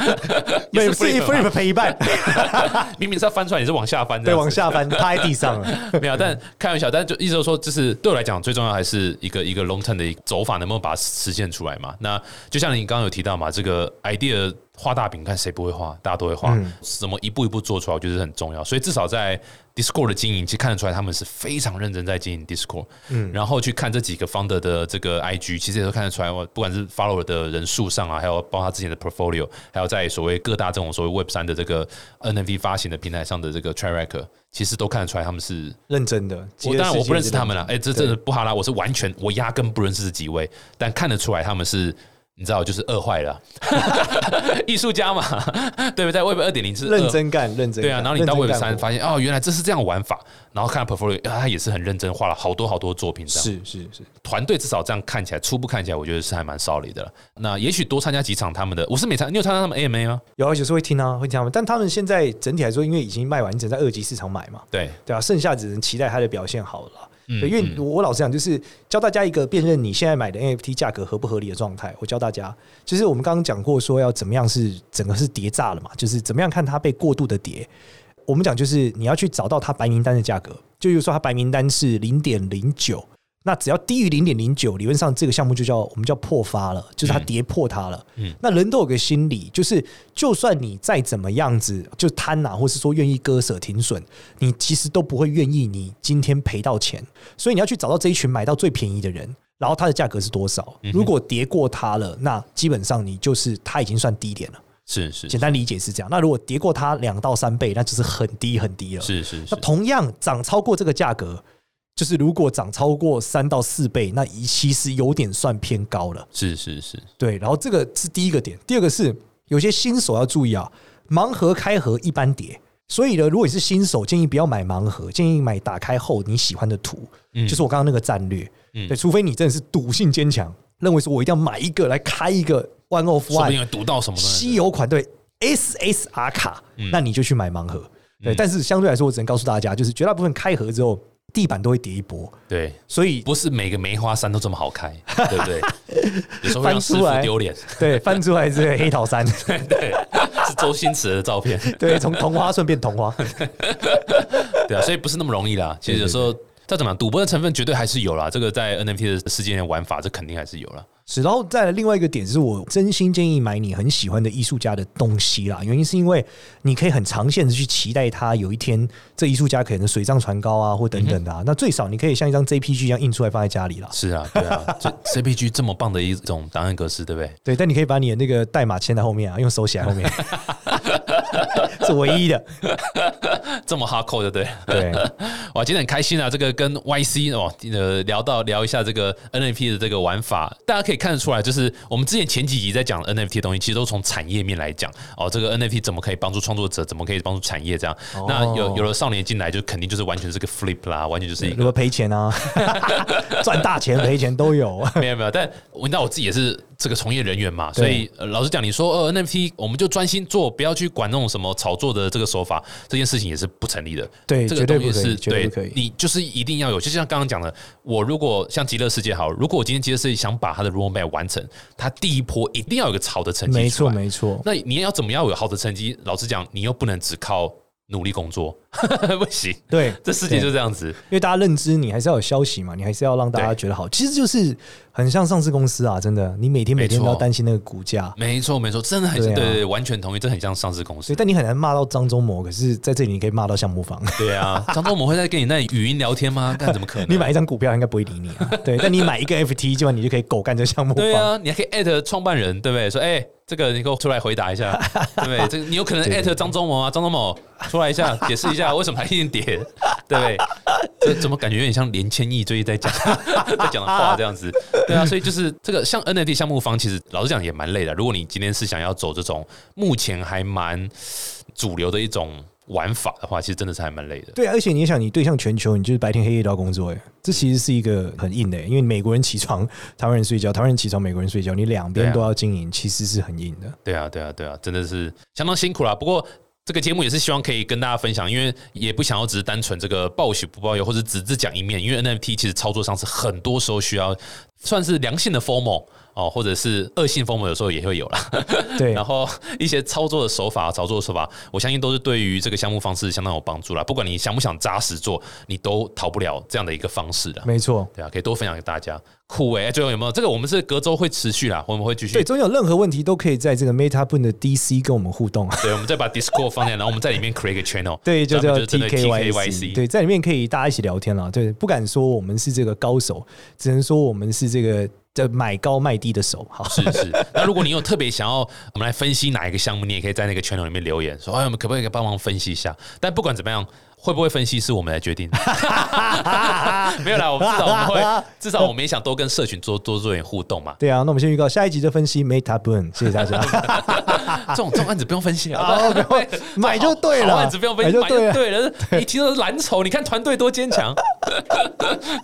<laughs> 没有是 flip 嘛。flip 赔一半，<laughs> 明明是要翻出来，你是往下翻的，对，往下翻，趴在地上了。没有，但开玩笑，但就意思就是说，就是对我来讲，最重要还是一个一个 long term 的走法，能不能把它实现出来嘛？那就像你刚刚有提到嘛，这个 idea 画大饼，看谁不会画，大家都会画，嗯怎么一步一步做出来，我觉得是很重要。所以至少在 Discord 的经营，其实看得出来他们是非常认真在经营 Discord。嗯，然后去看这几个 founder 的这个 IG，其实也都看得出来，不管是 follower 的人数上啊，还有包括他之前的 portfolio，还有在所谓各大这种所谓 Web 三的这个 NFT 发行的平台上的这个 track record，其实都看得出来他们是认真的，我当然我不认识他们了，了。哎、这真的不哈拉，我是完全我压根不认识这几位，但看得出来他们是。你知道，就是饿坏了，<laughs> 艺术家嘛，对不对？在 Web 二点零是认真干，认真干对啊。然后你到 Web 三发现哦，原来这是这样玩法，然后看 portfolio，啊他也是很认真，画了好多好多作品，这样是是是，团队至少这样看起来，初步看起来，我觉得是还蛮 solid 的了。那也许多参加几场他们的，我是没参，你有参加他们 AMA 吗？有而且是会听啊，会听他们，但他们现在整体来说，因为已经卖完，你只能在二级市场买嘛，对，对啊，剩下只能期待他的表现好了啦。嗯对，因为我我老实讲，就是教大家一个辨认你现在买的 NFT 价格合不合理的状态。我教大家，就是我们刚刚讲过，说要怎么样是整个是叠炸了嘛，就是怎么样看它被过度的叠。我们讲就是你要去找到它白名单的价格，就比如说它白名单是零点零九，那只要低于零点零九，理论上这个项目就叫我们叫破发了，就是它跌破它了。嗯那人都有个心理，就是就算你再怎么样子就贪呐、或是说愿意割舍停损，你其实都不会愿意你今天赔到钱，所以你要去找到这一群买到最便宜的人。然后它的价格是多少？如果跌过它了，那基本上你就是它已经算低点了。是是简单理解是这样。那如果跌过它两到三倍，那就是很低很低了。那是是那，同样涨超过这个价格，就是如果涨超过三到四倍，那一其实有点算偏高了。是是是，对，然后这个是第一个点，第二个是有些新手要注意啊，盲盒开盒一般跌。所以呢，如果你是新手，建议不要买盲盒，建议买打开后你喜欢的图，嗯就是我刚刚那个战略。嗯对，除非你真的是赌性坚强，认为说我一定要买一个来开一个 one of one 会读到什么稀有款，对 SSR 卡，嗯那你就去买盲盒。对，但是相对来说，我只能告诉大家，就是绝大部分开盒之后，地板都会跌一波，对，所以不是每个梅花山都这么好开，<laughs> 对不对？有时候会让师傅丢脸。对翻出来是黑桃三，<laughs> 对，是周星驰的照片。<laughs> 对，从同花顺变同花。对啊，所以不是那么容易啦。其实有时候再怎么样，赌博的成分绝对还是有啦。这个在 NFT 的世界内玩法，这肯定还是有啦。是，然后再来另外一个点是我真心建议买你很喜欢的艺术家的东西啦。原因是因为你可以很长线的去期待他有一天这艺术家可能水涨船高啊，或等等的啊。那最少你可以像一张 JPG 一样印出来放在家里啦。是啊，对啊，这 <laughs> JPG 这么棒的一种档案格式，对不对？对，但你可以把你的那个代码签在后面啊，用手写在后面，<laughs> <laughs> 是唯一的。<laughs> 这么 hardcore，对不对？对，<laughs> 哇，今天很开心啊！这个跟 YC 哦，呃，聊到聊一下这个 NFT 的这个玩法，大家可以看得出来，就是我们之前前几集在讲 NFT 的东西，其实都从产业面来讲哦，这个 NFT 怎么可以帮助创作者，怎么可以帮助产业这样。哦那有有了少年进来，就肯定就是完全是个 flip 啦，完全就是一个赔钱啊，赚大钱赔钱都有。没有没有，但我那我自己也是这个从业人员嘛，所以、呃、老实讲，你说呃 NFT 我们就专心做，不要去管那种什么炒作的这个手法，这件事情也是不成立的。对这个东西是对绝对不可以你就是一定要有，就像刚刚讲的，我如果像极乐世界好，如果我今天极乐世界想把它的 roadmap 完成，它第一波一定要有个好的成绩没错，没错。那你要怎么样有好的成绩？老实讲，你又不能只靠努力工作，<laughs> 不行，对，这世界就这样子。因为大家认知你还是要有消息嘛，你还是要让大家觉得好。其实就是很像上市公司啊，真的，你每天每天都要担心那个股价。没错，没错，真的很对对，完全同意，这很像上市公司。对，但你很难骂到张忠谋，可是在这里你可以骂到项目方。对啊，<laughs> 张忠谋会在跟你那语音聊天吗？但怎么可能？<laughs> 你买一张股票应该不会理你啊。对，但你买一个 FT，基本你就可以狗干这项目方。对啊，你还可以艾特创办人，对不对？说哎。这个你给我出来回答一下，对不对？这个你有可能艾特张忠谋啊，张忠谋出来一下解释一下为什么还一定跌，<laughs> 对不对？这怎么感觉有点像连千亿最近在讲 <laughs> 在讲的话这样子？对啊，所以就是这个像 NFT 项目方，其实老实讲也蛮累的。如果你今天是想要走这种目前还蛮主流的一种。玩法的话，其实真的是还蛮累的。对啊，而且你想，你对象全球，你就是白天黑夜都要工作，哎，这其实是一个很硬的，因为美国人起床，台湾人睡觉，台湾人起床，美国人睡觉，你两边都要经营，其实是很硬的。对啊，对啊，对啊，真的是相当辛苦啦。不过这个节目也是希望可以跟大家分享，因为也不想要只是单纯这个报喜不报忧，或者只是讲一面，因为 NFT 其实操作上是很多时候需要算是良性的 formal。哦，或者是恶性风魔，有时候也会有啦。对，<laughs> 然后一些操作的手法、操作的手法，我相信都是对于这个项目方式相当有帮助啦。不管你想不想扎实做，你都逃不了这样的一个方式的。没错，对啊，可以多分享给大家。酷哎，最后有没有这个？我们是隔周会持续啦，我们会继续。对，中间有任何问题都可以在这个 Meta Boon 的 DC 跟我们互动。<laughs> 对，我们再把 Discord 放在，然后我们在里面 create 一个 channel。<laughs> 对，就叫 TKYC。对，在里面可以大家一起聊天了。对，不敢说我们是这个高手，只能说我们是这个。这买高卖低的手，好是是。那如果你有特别想要我们来分析哪一个项目，你也可以在那个圈友里面留言，说哎，我们可不可以帮忙分析一下？但不管怎么样。会不会分析是我们来决定？<laughs> 没有啦，我们至少我们会，<laughs> 至少我们也想多跟社群多多做点互动嘛。对啊，那我们先预告下一集就分析 Meta Boon，谢谢大家。<laughs> 这种这种案子不用分析啊，买就对了，案子不用分析，买就对了。一听到蓝筹，你看团队多坚强，对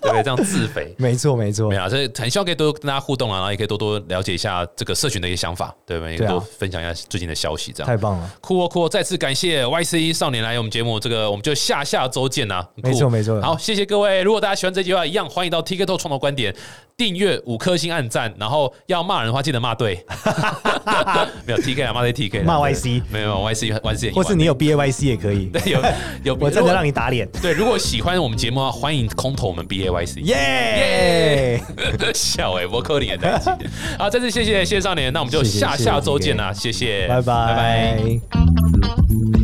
不对？这样自肥，没错没错。没有，所以很希望可以多跟大家互动啊，然后也可以多多了解一下这个社群的一些想法，对不对？多分享一下最近的消息，这样太棒了。酷哦酷哦，再次感谢 YC 少年来我们节目，这个我们就下下周见呐。没错没错。好，谢谢各位。如果大家喜欢这句话，一样欢迎到 TikTok 创造观点。订阅五颗星按赞，然后要骂人的话记得骂对，<laughs> 没有 T K 啊，骂对 T K，骂 Y C，没有 Y C Y C，或是你有 B A Y C 也可以，<laughs> 对，有有，我真的让你打脸。对，如果喜欢我们节目啊，欢迎空投我们 B A Y C，耶耶，<laughs> 笑哎，我扣你的代级。好，再次谢谢谢谢少年，那我们就下下周见啦，谢谢，拜拜拜拜。